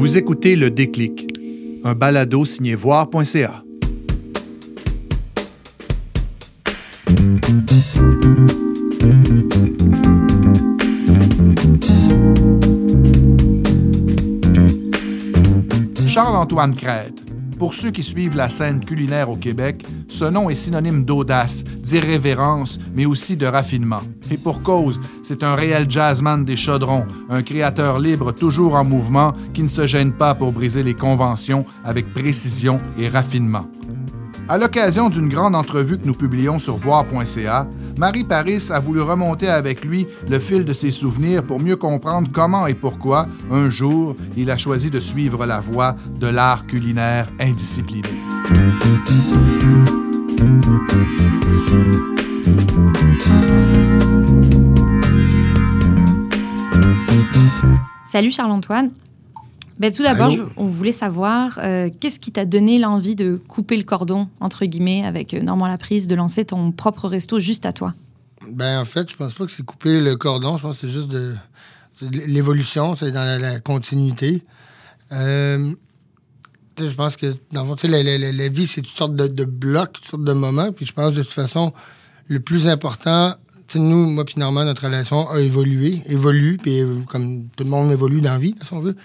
Vous écoutez Le Déclic, un balado signé voir.ca. Charles-Antoine Crête. Pour ceux qui suivent la scène culinaire au Québec, ce nom est synonyme d'audace, d'irrévérence, mais aussi de raffinement. Et pour cause, c'est un réel jazzman des chaudrons, un créateur libre toujours en mouvement qui ne se gêne pas pour briser les conventions avec précision et raffinement. À l'occasion d'une grande entrevue que nous publions sur voir.ca, Marie Paris a voulu remonter avec lui le fil de ses souvenirs pour mieux comprendre comment et pourquoi, un jour, il a choisi de suivre la voie de l'art culinaire indiscipliné. Salut Charles-Antoine. Ben, tout d'abord, on voulait savoir euh, qu'est-ce qui t'a donné l'envie de couper le cordon, entre guillemets, avec euh, Normand Laprise, de lancer ton propre resto juste à toi? Ben, en fait, je pense pas que c'est couper le cordon. Je pense que c'est juste de, l'évolution, c'est dans la, continuité. Euh, je pense que, dans le fond, la, la, vie, c'est toutes sortes de, blocs, toutes sortes de moments. Puis je pense, de toute façon, le plus important, nous, moi puis Normand, notre relation a évolué, évolue, puis comme tout le monde évolue dans la vie, si on veut.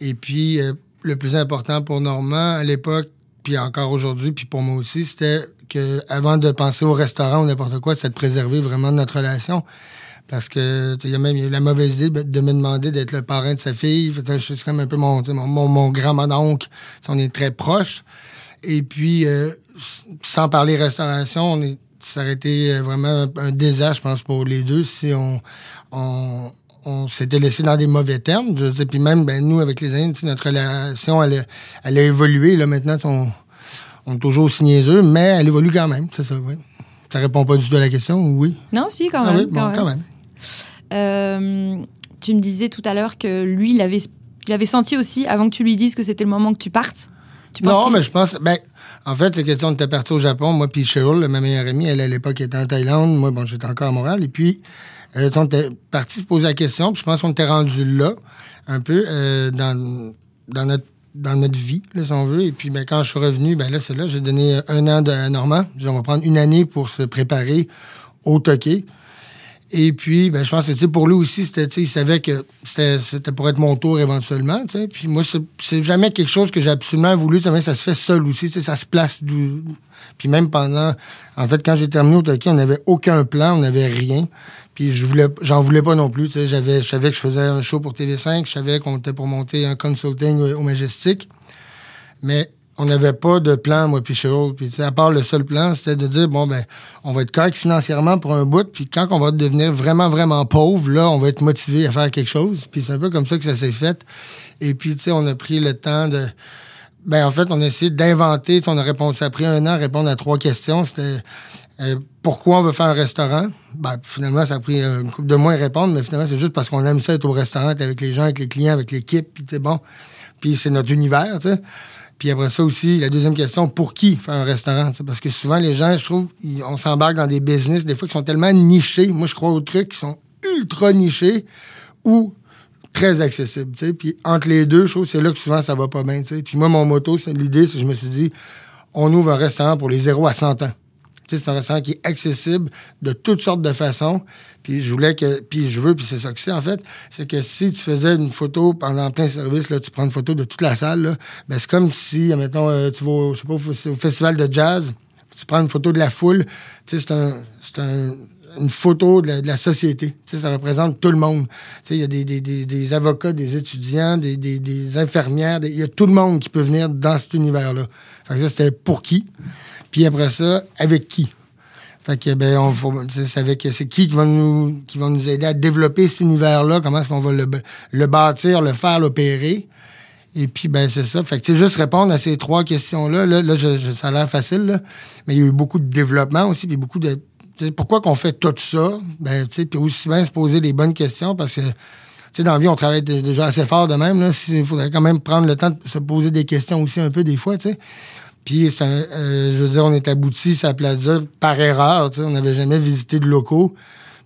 Et puis, euh, le plus important pour Normand à l'époque, puis encore aujourd'hui, puis pour moi aussi, c'était que avant de penser au restaurant ou n'importe quoi, c'est de préserver vraiment notre relation. Parce que il y a même eu la mauvaise idée de me demander d'être le parrain de sa fille. C'est comme un peu mon, mon, mon, grand-mononcle. On est très proches. Et puis, euh, sans parler restauration, on est, ça aurait été vraiment un, désastre, je pense, pour les deux si on, on, on s'était laissé dans des mauvais termes. Je sais, puis même, ben, nous, avec les Indes, notre relation, elle, elle a évolué. Là, maintenant, on, on est toujours aussi niaiseux, mais elle évolue quand même. C'est ça, oui. Ça répond pas du tout à la question, oui? Non, si, quand ah même. quand, même. Euh, tu me disais tout à l'heure que lui, il avait, il avait senti aussi, avant que tu lui dises que c'était le moment que tu partes. non, mais je pense. Ben, en fait, c'est question, on était parti au Japon, moi puis Cheryl, ma meilleure amie, elle, à l'époque, était en Thaïlande. Moi, bon, j'étais encore à Montréal. Et puis, euh, on était parti se poser la question, puis je pense qu'on était rendu là, un peu, euh, dans, dans, notre, dans notre vie, là, si on veut. Et puis, ben, quand je suis revenu, ben là, c'est là, j'ai donné un an de, à Normand. On va prendre une année pour se préparer au Toqué. Et puis, ben, je pense que pour lui aussi, c'était, il savait que c'était pour être mon tour éventuellement. Puis moi, c'est jamais quelque chose que j'ai absolument voulu. Ça, se fait seul aussi. Ça se place. Du... Puis même pendant. En fait, quand j'ai terminé au Toki, on n'avait aucun plan, on n'avait rien. Puis je voulais, j'en voulais pas non plus. J'avais, je savais que je faisais un show pour TV5, je savais qu'on était pour monter un consulting au Majestic. Mais on n'avait pas de plan, moi puis Cheryl. Puis, à part le seul plan, c'était de dire, bon, ben, on va être correct financièrement pour un bout, puis quand on va devenir vraiment, vraiment pauvre, là, on va être motivé à faire quelque chose. Puis c'est un peu comme ça que ça s'est fait. Et puis, tu sais, on a pris le temps de... Ben, en fait, on a essayé d'inventer. On a répondu, ça a pris un an à répondre à trois questions. C'était euh, pourquoi on veut faire un restaurant? Ben, finalement, ça a pris une couple de mois à répondre, mais finalement, c'est juste parce qu'on aime ça être au restaurant, être avec les gens, avec les clients, avec l'équipe, puis bon. Puis c'est notre univers, tu sais. Puis après ça aussi, la deuxième question, pour qui faire un restaurant? Parce que souvent, les gens, je trouve, on s'embarque dans des business, des fois, qui sont tellement nichés. Moi, je crois aux trucs qui sont ultra nichés ou très accessibles. Puis entre les deux, je trouve c'est là que souvent, ça va pas bien. Puis moi, mon moto, l'idée, c'est que je me suis dit, on ouvre un restaurant pour les 0 à 100 ans. C'est un restaurant qui est accessible de toutes sortes de façons. Puis je voulais que. Puis je veux, puis c'est ça que c'est, en fait. C'est que si tu faisais une photo pendant plein service, là, tu prends une photo de toute la salle, là, ben c'est comme si, mettons, euh, tu vas, je sais pas, au festival de jazz, tu prends une photo de la foule. Tu sais, c'est un, c'est un une photo de la, société. Ça représente tout le monde. Il y a des, des, des, avocats, des étudiants, des, des infirmières, il y a tout le monde qui peut venir dans cet univers-là. Fait que ça, c'était pour qui? Puis après ça, avec qui? Fait que, ben, on, c'est avec, c'est qui qui va nous, aider à développer cet univers-là? Comment est-ce qu'on va le, bâtir, le faire, l'opérer? Et puis, ben, c'est ça. Fait que, tu sais, juste répondre à ces trois questions-là, là, là ça a l'air facile. Mais il y a eu beaucoup de développement aussi, puis beaucoup de, pourquoi qu'on fait tout ça? Ben, tu sais, puis aussi bien se poser les bonnes questions parce que, tu sais, dans la vie, on travaille déjà assez fort de même, là. Il faudrait quand même prendre le temps de se poser des questions aussi un peu des fois, tu sais. Puis, euh, je veux dire, on est abouti à Plaza par erreur. On n'avait jamais visité de locaux.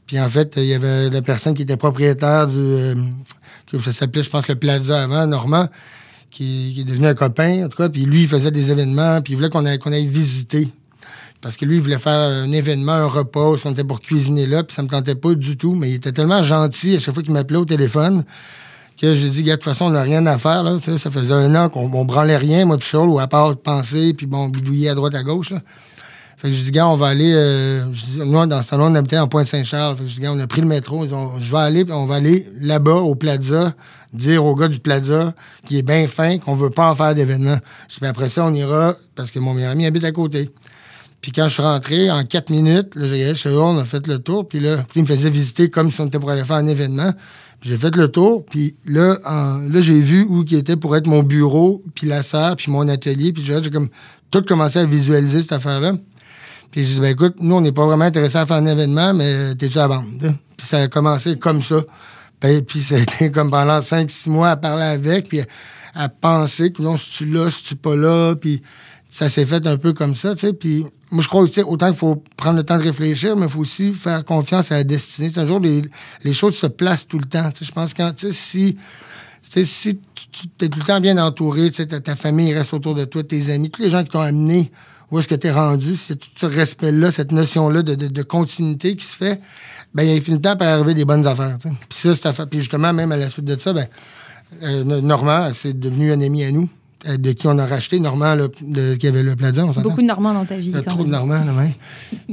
Puis, en fait, il y avait la personne qui était propriétaire du. Euh, ça s'appelait, je pense, le Plaza avant, Normand. qui, est devenu un copain, en tout cas. Puis lui, il faisait des événements, puis il voulait qu'on aille, qu'on aille visiter. Parce que lui, il voulait faire un événement, un repas, on était pour cuisiner là, puis ça me tentait pas du tout. Mais il était tellement gentil à chaque fois qu'il m'appelait au téléphone que j'ai dit, de toute façon, on n'a rien à faire. Là. Ça faisait un an qu'on on branlait rien, moi, puis Charles, ou à part penser, puis bon, bidouiller à droite, à gauche. Fait que je dis, gars, on va aller. Euh, nous, dans ce temps-là, on habitait en Pointe-Saint-Charles. Fait que je dis, gars, on a pris le métro. Ils je vais aller, on va aller là-bas, au Plaza, dire au gars du Plaza, qui est bien fin, qu'on veut pas en faire d'événement. Je après ça, on ira, parce que mon meilleur ami habite à côté. Puis quand je suis rentré, en quatre minutes, là, j'ai chez eux, on a fait le tour. Puis là, il me faisait visiter comme si on était pour aller faire un événement. J'ai fait le tour, puis là, là j'ai vu où qui était pour être mon bureau, puis la salle, puis mon atelier. Puis j'ai comme tout commencé à visualiser cette affaire-là. Puis j'ai dit, ben écoute, nous, on n'est pas vraiment intéressé à faire un événement, mais t'es-tu à vendre? Puis ça a commencé comme ça. Puis, puis ça a été comme pendant 5-6 mois à parler avec, puis à, penser que non, si tu là, si tu pas là, puis ça s'est fait un peu comme ça, tu sais. Puis moi, je crois aussi, autant qu'il faut prendre le temps de réfléchir, mais il faut aussi faire confiance à la destinée. C'est un jour, les, les, choses se placent tout le temps. Je pense que si, si tu es tout le temps bien entouré, ta, ta, famille reste autour de toi, tes amis, tous les gens qui t'ont amené où est-ce que tu es rendu, c'est tout ce respect-là, cette notion-là de, de, de, continuité qui se fait, ben il finit le temps par arriver des bonnes affaires. Puis ça, c'est Puis justement, même à la suite de ça, ben, euh, Normand, c'est devenu un ami à nous de qui on a racheté, Normand, de, qui avait le on Beaucoup de Normands dans ta vie. Y a trop de Normands, ouais.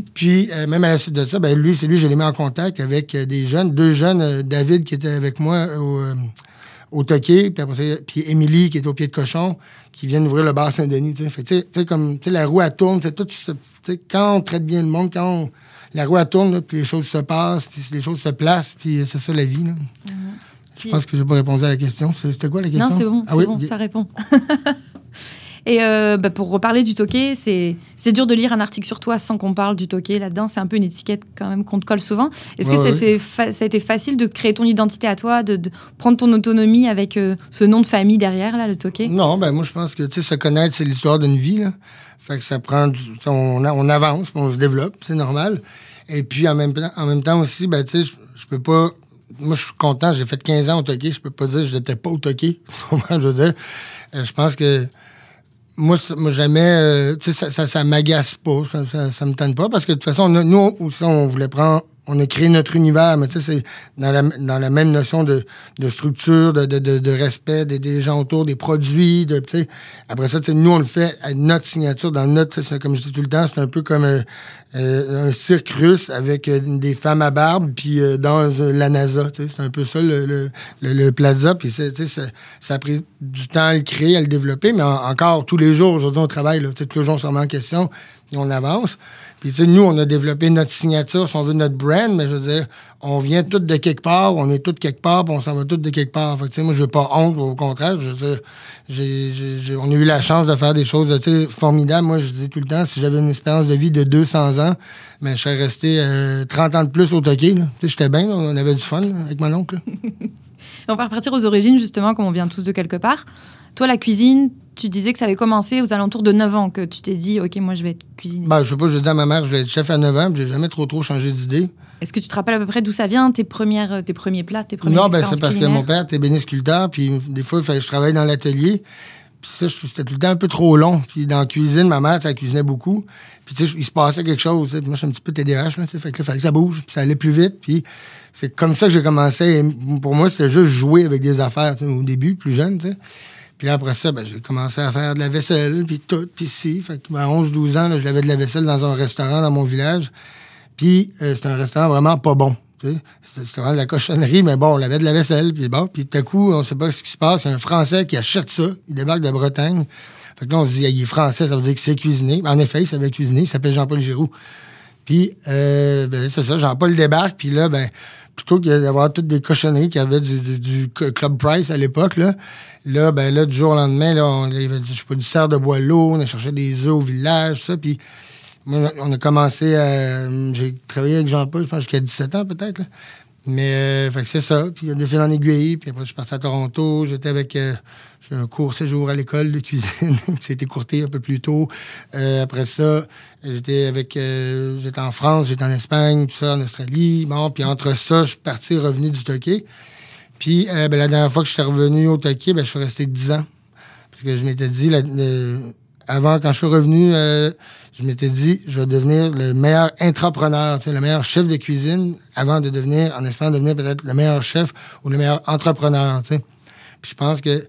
Puis, euh, même à la suite de ça, ben, lui, c'est lui, je l'ai mis en contact avec des jeunes, deux jeunes, David qui était avec moi au, au Toqué, puis après puis Émilie qui est au pied de cochon, qui vient d'ouvrir le bar Saint-Denis. Tu sais, comme la roue elle tourne, tout quand on traite bien le monde, quand la roue elle tourne, puis les choses se passent, puis les choses se placent, puis c'est ça la vie. Là. Je pense que je n'ai pas répondu à la question. C'était quoi la question? Non, c'est bon, ah, oui? bon ça répond. Et euh, bah, pour reparler du toqué, c'est dur de lire un article sur toi sans qu'on parle du toqué là-dedans. C'est un peu une étiquette quand même qu'on te colle souvent. Est-ce que ça a été facile de créer ton identité à toi, de, prendre ton autonomie avec euh, ce nom de famille derrière, là, le toqué? Non, ben moi je pense que se connaître, c'est l'histoire d'une vie. Là. Fait que ça prend du, on, on avance, on se développe, c'est normal. Et puis en même, en même temps aussi, ben, je peux pas moi, je suis content. J'ai fait 15 ans au toqué. Je peux pas dire que je n'étais pas au toqué. je veux dire, euh, je pense que moi, moi jamais, euh, tu sais, ça, ça, m'agace pas, ça, ça, ça, me tente pas, parce que de toute façon, nous aussi, on voulait prendre on a créé notre univers, mais tu sais, c'est dans la, même notion de, structure, de, respect des, des, gens autour, des produits. Après ça, tu sais, nous, on le fait à notre signature, dans notre, comme je dis tout le temps, c'est un peu comme euh, euh, un cirque russe avec euh, des femmes à barbe, puis dans la NASA, c'est un peu ça, le, plaza, puis tu ça, ça, a pris du temps à le créer, à le développer, mais encore, tous les jours, aujourd'hui, on travaille, là, tu sais, tous les jours, on en question, et on avance. Puis, tu sais, nous, on a développé notre signature, si on veut, notre brand, mais je veux dire, on vient tous de quelque part, on est tous quelque part, puis on s'en va tous de quelque part. Fait que, moi, je pas honte, au contraire. Je veux dire, on a eu la chance de faire des choses, tu sais, formidables. Moi, je dis tout le temps, si j'avais une espérance de vie de 200 ans, mais je serais resté 30 euh, ans de plus au Toqué, Tu sais, j'étais bien, on avait du fun avec mon oncle. on va repartir aux origines, justement, comme on vient tous de quelque part. Toi, la cuisine, tu disais que ça avait commencé aux alentours de 9 ans, que tu t'es dit, OK, moi, je vais être cuisinier. Ben, je sais pas, je dis à ma mère, je vais être chef à 9 ans, j'ai jamais trop, trop changé d'idée. Est-ce que tu te rappelles à peu près d'où ça vient, tes, premières, tes premiers plats, tes premières Non, ben, c'est parce que mon père était bénisculteur, puis des fois, il fallait, je travaillais dans l'atelier. Puis ça, c'était tout le temps un peu trop long. Puis dans la cuisine, ma mère, ça cuisinait beaucoup. Puis tu sais, il se passait quelque chose. Moi, je suis un petit peu TDAH, là, fait que là, fallait que ça bouge, puis ça allait plus vite. Puis c'est comme ça que j'ai commencé. pour moi, c'était juste jouer avec des affaires au début, plus jeune, tu sais. Puis après ça, ben, j'ai commencé à faire de la vaisselle, puis tout, puis si. À 11-12 ans, je lavais de la vaisselle dans un restaurant dans mon village. Puis euh, c'était un restaurant vraiment pas bon. C'était vraiment de la cochonnerie, mais bon, on lavait de la vaisselle, puis bon. Puis tout à coup, on sait pas ce qui se passe. Il y a un Français qui achète ça. Il débarque de Bretagne. Fait que là, on se dit, il est français, ça veut dire que c'est cuisiné. En effet, il savait cuisiner. Il s'appelle Jean-Paul Giroux. Puis, euh, ben, c'est ça, Jean-Paul débarque, puis là, ben, plutôt que d'avoir toutes des cochonneries qu'il y avait du, Club Price à l'époque, là, là, ben là, du jour au lendemain, là, on, il y avait, je sais pas, du cerf de lourd, on a cherché des œufs au village, ça, puis on a commencé à... J'ai travaillé avec Jean-Paul, je pense, jusqu'à 17 ans, peut-être, Mais, euh, c'est ça. Puis, il y a des fils en aiguille. Puis après, je suis parti à Toronto. J'étais avec... Euh, j'ai un court séjour à l'école de cuisine. C'était courté un peu plus tôt. Euh, après ça, j'étais avec... Euh, j'étais en France, j'étais en Espagne, tout ça, en Australie. Bon, puis entre ça, je suis parti, revenu du Toqué. Puis, ben, la dernière fois que je suis revenu au Toqué, ben, je suis resté 10 ans. Parce que je m'étais dit, avant, quand je suis revenu, euh, je m'étais dit, je vais devenir le meilleur entrepreneur, le meilleur chef de cuisine avant de devenir, en espérant devenir peut-être le meilleur chef ou le meilleur entrepreneur. Puis je pense que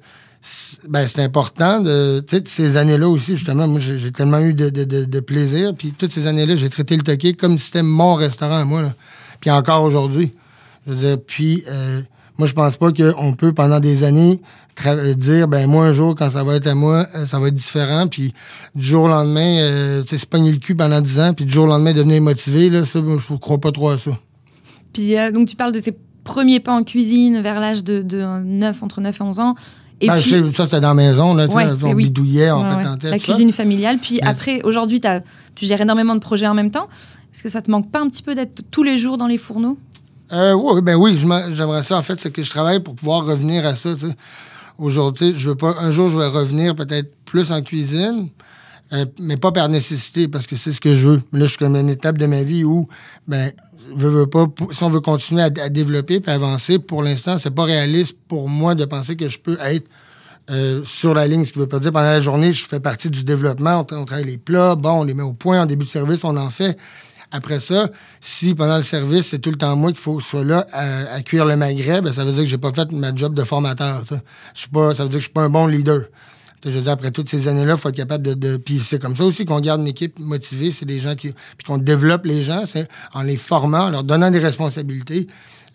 ben, c'est important de ces années-là aussi justement moi j'ai tellement eu de, de, de, plaisir puis toutes ces années-là j'ai traité le toqué comme si c'était mon restaurant à moi là. puis encore aujourd'hui je veux dire puis euh, moi je pense pas qu'on peut pendant des années dire ben moi un jour quand ça va être à moi euh, ça va être différent. Puis du jour au lendemain euh, se pogner le cul pendant 10 ans puis du jour au lendemain devenir motivé là ça je crois pas trop à ça. Puis euh, donc tu parles de tes premiers pas en cuisine vers l'âge de, de 9 entre 9 et 11 ans. Et ben, ça, c'était dans la maison, là, on bidouillait, on La cuisine familiale. Puis après, aujourd'hui, tu gères énormément de projets en même temps. Est-ce que ça te manque pas un petit peu d'être tous les jours dans les fourneaux? Euh, oui, ben oui, j'aimerais ça. En fait, c'est que je travaille pour pouvoir revenir à ça. Aujourd'hui, je veux pas. Un jour, je vais revenir peut-être plus en cuisine, euh, mais pas par nécessité, parce que c'est ce que je veux. là, je suis comme une étape de ma vie où, ben, veux, pas, si on veut continuer à, développer et avancer, pour l'instant, c'est pas réaliste pour moi de penser que je peux être euh, sur la ligne. Ce qui veut pas dire pendant la journée, je fais partie du développement, on, travaille les plats, bon, on les met au point en début de service, on en fait. Après ça, si pendant le service, c'est tout le temps moi qu'il faut que je sois là à, cuire le magret, ben, ça veut dire que j'ai pas fait ma job de formateur. Pas, ça veut dire que je suis pas un bon leader. Je veux dire, après toutes ces années-là, il faut être capable de. de puis c'est comme ça aussi qu'on garde une équipe motivée. C'est des gens qui. Puis qu'on développe les gens, c'est en les formant, en leur donnant des responsabilités.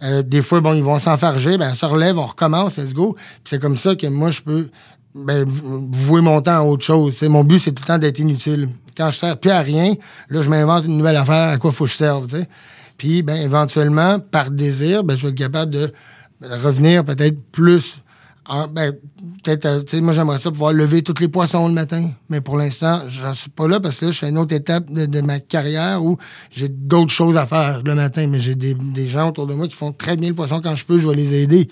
Euh, des fois, bon, ils vont s'enfarger, ben, ça relève, on recommence, let's go. C'est comme ça que moi, je peux ben, vouer mon temps à autre chose. mon but, c'est tout le temps d'être inutile. Quand je sers plus à rien, là, je m'invente une nouvelle affaire à quoi faut que je serve. Puis, ben, éventuellement, par désir, ben, je vais être capable de revenir peut-être plus. ben, peut-être, euh, moi, j'aimerais ça pouvoir lever tous les poissons le matin. Mais pour l'instant, j'en suis pas là parce que là, je suis à une autre étape de, ma carrière où j'ai d'autres choses à faire le matin. Mais j'ai des, gens autour de moi qui font très bien le poisson quand je peux, je vais les aider.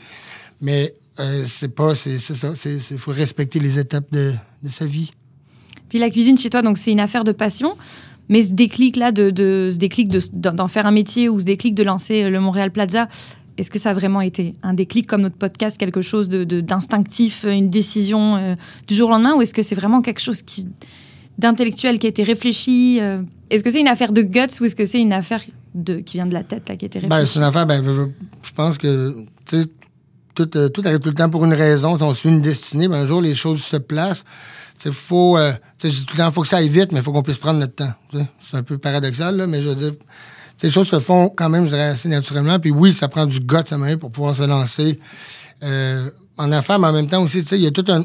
Mais euh, c'est pas, c'est ça. Il faut respecter les étapes de sa vie. Puis la cuisine chez toi, donc c'est une affaire de passion. Mais ce déclic-là, de, de, ce déclic d'en faire un métier ou ce déclic de lancer euh, le Montréal Plaza, est-ce que ça a vraiment été un déclic comme notre podcast, quelque chose d'instinctif, de, une décision euh, du jour au lendemain, ou est-ce que c'est vraiment quelque chose qui d'intellectuel qui a été réfléchi euh, Est-ce que c'est une affaire de guts ou est-ce que c'est une affaire de, qui vient de la tête là, qui a été ben, réfléchie? c'est une affaire, ben, je pense que tout, tout arrive tout le temps pour une raison. Si on suit une destinée, ben, un jour les choses se placent c'est faut, euh, tout le temps, faut que ça aille vite, mais il faut qu'on puisse prendre notre temps. C'est un peu paradoxal, là, mais je veux dire, ces choses se font quand même, je dirais, assez naturellement. Puis oui, ça prend du goût à main pour pouvoir se lancer euh, en affaires, mais en même temps aussi, il y a tout un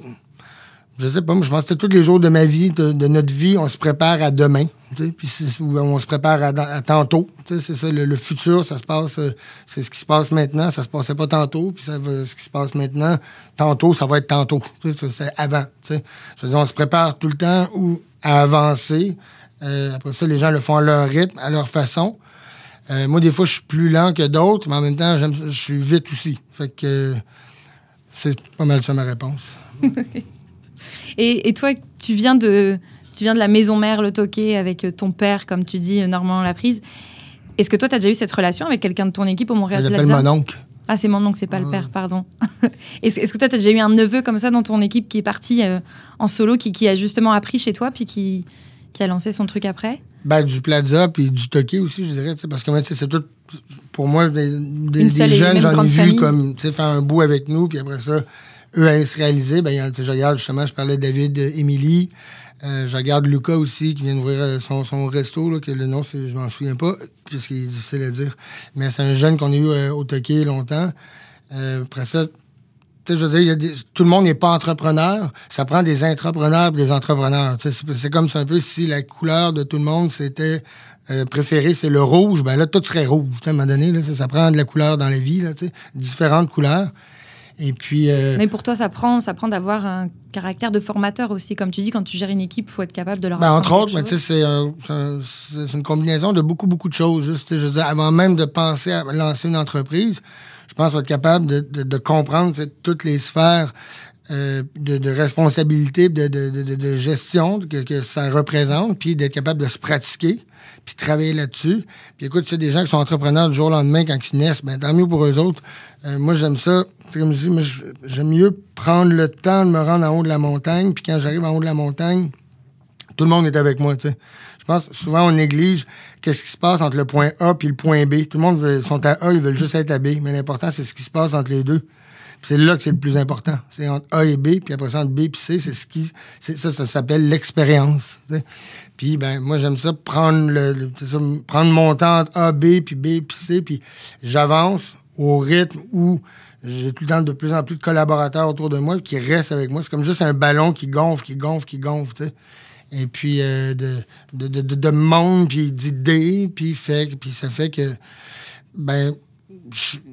je sais pas, moi, je pense que tous les jours de ma vie, de, notre vie, on se prépare à demain. Puis on se prépare à, tantôt. C'est ça, le, futur, ça se passe, euh, c'est ce qui se passe maintenant, ça se passait pas tantôt, puis ça, ce qui se passe maintenant, tantôt, ça va être tantôt. C'est avant. Je veux dire, on se prépare tout le temps ou à avancer. Euh, après ça, les gens le font à leur rythme, à leur façon. Euh, moi, des fois, je suis plus lent que d'autres, mais en même temps, je suis vite aussi. Fait que c'est pas mal ça ma réponse. Et, toi, tu viens de, tu viens de la maison mère, le Toqué, avec euh, ton père, comme tu dis, euh, Normand Laprise. Est-ce que toi, tu as déjà eu cette relation avec quelqu'un de ton équipe au Montréal Plaza Je mon oncle. Ah, c'est mon oncle, c'est pas le père, pardon. Est-ce que toi, tu as déjà eu un neveu comme ça dans ton équipe qui est parti euh, en solo, qui, qui, a justement appris chez toi, puis qui, qui a lancé son truc après? Ben, Du Plaza, puis du Toqué aussi, je dirais. Parce que c'est tout, pour moi, des, des, jeunes, j'en ai vu comme faire un bout avec nous, puis après ça, eux à se réaliser. Ben, je regarde justement, je parlais de David, Émilie. Euh, je regarde Lucas aussi, qui vient d'ouvrir euh, son, son resto, là, que le nom, je m'en souviens pas, puisqu'il est difficile à dire. Mais c'est un jeune qu'on a eu euh, au Toqué longtemps. après ça, je veux dire, tout le monde n'est pas entrepreneur. Ça prend des entrepreneurs et des entrepreneurs. C'est comme ça un peu si la couleur de tout le monde, c'était préféré, c'est le rouge. Ben là, tout serait rouge. À un moment donné, là, ça, prend de la couleur dans la vie, là, différentes couleurs. Et puis. Euh, Mais pour toi, ça prend, ça prend d'avoir un caractère de formateur aussi. Comme tu dis, quand tu gères une équipe, il faut être capable de leur ben, Entre autres, c'est une combinaison de beaucoup, beaucoup de choses. Juste, je veux dire, avant même de penser à lancer une entreprise, je pense être capable de, de, comprendre toutes les sphères euh, de, responsabilité, de, gestion que, ça représente, puis d'être capable de se pratiquer, puis travailler là-dessus. Puis écoute, c'est des gens qui sont entrepreneurs du jour au lendemain quand ils naissent, ben, tant mieux pour eux autres. Euh, moi, j'aime ça. Comme je dis, j'aime mieux prendre le temps de me rendre en haut de la montagne, puis quand j'arrive en haut de la montagne, tout le monde est avec moi, tu sais. Je pense souvent on néglige qu'est-ce qui se passe entre le point A puis le point B. Tout le monde sont à A, ils veulent juste être à B, mais l'important c'est ce qui se passe entre les deux. C'est là que c'est le plus important. C'est entre A et B, puis après ça, entre B et C, c'est ce qui. Ça, ça s'appelle l'expérience. Puis ben moi j'aime ça prendre le, prendre mon temps entre A, B, puis B, puis C, puis j'avance au rythme où j'ai tout le temps de plus en plus de collaborateurs autour de moi qui restent avec moi. C'est comme juste un ballon qui gonfle, qui gonfle, qui gonfle, Et puis euh, de, de, de, de, monde, puis d'idées, puis fait, puis ça fait que ben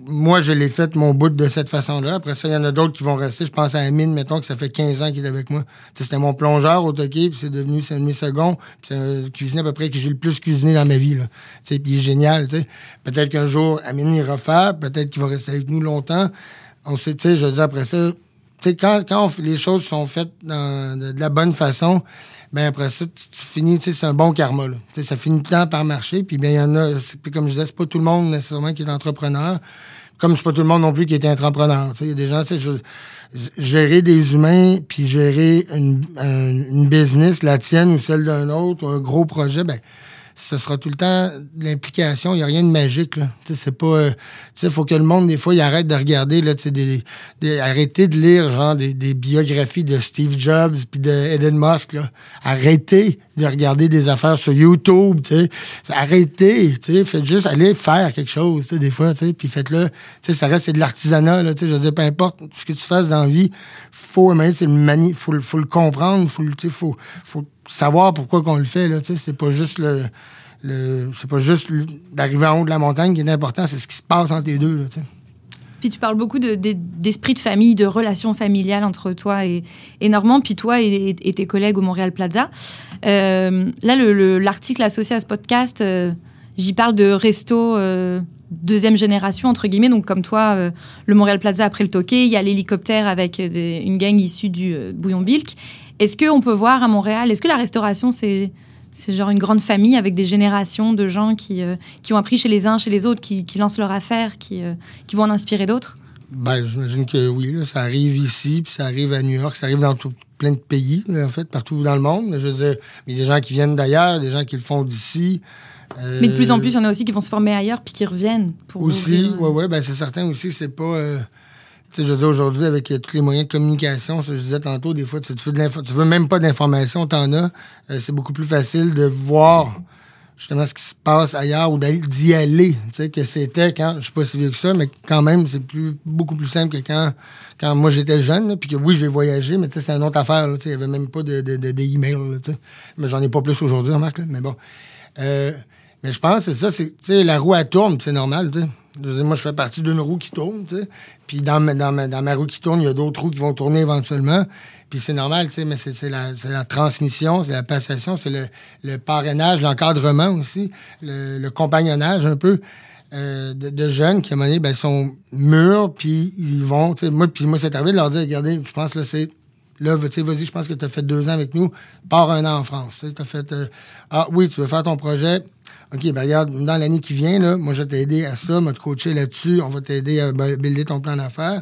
moi, je l'ai fait mon bout de cette façon-là. Après ça, il y en a d'autres qui vont rester. Je pense à Amine, mettons, que ça fait 15 ans qu'il est avec moi. C'était mon plongeur au Toki, puis c'est devenu mes second. C'est un cuisinier à peu près que j'ai le plus cuisiné dans ma vie. Là. Puis il est génial. Peut-être qu'un jour, Amine ira faire, peut-être qu'il va rester avec nous longtemps. On sait, tu sais, je dis après ça, quand, quand les choses sont faites de, la bonne façon, ben après ça, tu, finis, c'est un bon karma. Là. Ça finit le temps par marcher. Puis bien, il y en a, puis comme je disais, c'est pas tout le monde nécessairement qui est entrepreneur. Comme c'est pas tout le monde non plus qui est entrepreneur. Il y a des gens, tu gérer des humains, puis gérer une, une business, la tienne ou celle d'un autre, un gros projet, ben ce sera tout le temps l'implication. Il n'y a rien de magique. Là. C'est pas. Euh, il faut que le monde, des fois, il arrête de regarder, là, des, des, arrêtez de lire genre des, des biographies de Steve Jobs puis de Elon Musk. Là. Arrêtez de regarder des affaires sur YouTube. T'sais. Arrêtez. T'sais. Faites juste aller faire quelque chose, des fois, puis faites-le. Ça reste c'est de l'artisanat. Là, je veux dire, peu importe ce que tu fasses dans la vie, faut, c'est le faut, faut le comprendre, faut, faut, faut savoir pourquoi qu'on le fait. Là, c'est pas juste le, c'est pas juste d'arriver en haut de la montagne qui est important, c'est ce qui se passe entre les deux. Puis tu parles beaucoup d'esprit de, famille, de relations familiales entre toi et, et Normand, puis toi et, tes collègues au Montréal Plaza. Euh, là, l'article associé à ce podcast, euh, j'y parle de resto euh, deuxième génération, entre guillemets. Donc, comme toi, le Montréal Plaza après le toqué, il y a l'hélicoptère avec une gang issue du Bouillon Bilk. Est-ce qu'on peut voir à Montréal, est-ce que la restauration, c'est c'est genre une grande famille avec des générations de gens qui, euh, qui ont appris chez les uns, chez les autres, qui, qui lancent leur affaire, qui, euh, qui vont en inspirer d'autres? Ben, j'imagine que oui. ça arrive ici, puis ça arrive à New York, ça arrive dans tout, plein de pays, en fait, partout dans le monde. Je veux dire, il y a des gens qui viennent d'ailleurs, des gens qui le font d'ici. Mais de plus en plus, il y en a aussi qui vont se former ailleurs puis qui reviennent pour. Aussi, oui, oui, ben c'est certain aussi, c'est pas sais, je veux dire, aujourd'hui, avec euh, tous les moyens de communication, je disais tantôt, des fois, tu, veux, tu veux même pas d'informations, t'en as. Euh, c'est beaucoup plus facile de voir justement ce qui se passe ailleurs ou d'y aller. Tu sais, que c'était quand, je suis pas si vieux que ça, mais quand même, c'est plus, beaucoup plus simple que quand, quand moi j'étais jeune, puis que oui, j'ai voyagé, mais tu sais, c'est une autre affaire. Il n'y avait même pas de, de, de, Mais j'en ai pas plus aujourd'hui, remarque, mais bon. Euh, mais je pense que c'est ça, c'est, tu sais, la roue, elle tourne, c'est normal, tu sais moi, je fais partie d'une roue qui tourne, tu sais. Puis dans ma, dans, dans ma roue qui tourne, il y a d'autres roues qui vont tourner éventuellement. Puis c'est normal, tu sais, mais c'est la, la, transmission, c'est la passation, c'est le, le, parrainage, l'encadrement aussi, le, compagnonnage un peu euh, de, de, jeunes qui, à un moment donné, ben, sont mûrs, puis ils vont, tu sais, moi, puis moi, c'est arrivé de leur dire, regardez, je pense que c'est Là, tu sais, vas-y, je pense que tu as fait deux ans avec nous, pars un an en France. Tu as fait, euh, ah oui, tu veux faire ton projet, OK, ben regarde, dans l'année qui vient, là, moi, je vais t'aider à ça, je te coacher là-dessus, on va t'aider à builder ton plan d'affaires.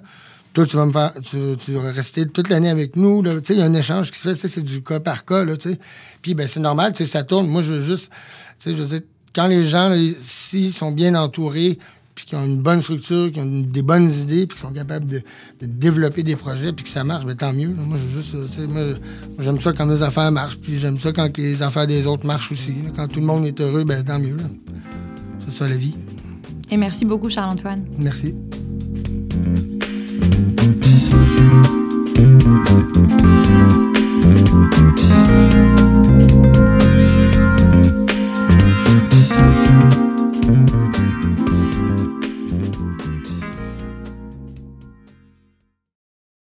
Toi, tu vas me faire, tu, vas rester toute l'année avec nous. Tu sais, il y a un échange qui se fait, c'est du cas par cas, là, tu sais. Puis, ben, c'est normal, tu sais, ça tourne. Moi, je veux juste, tu sais, je veux dire, quand les gens, s'ils sont bien entourés, puis qui ont une bonne structure, qui ont des bonnes idées, puis qui sont capables de, développer des projets, puis que ça marche, bien, tant mieux. Moi, juste, j'aime ça quand les affaires marchent, puis j'aime ça quand les affaires des autres marchent aussi. Quand tout le monde est heureux, ben tant mieux. C'est ça la vie. Et merci beaucoup, Charles-Antoine. Merci.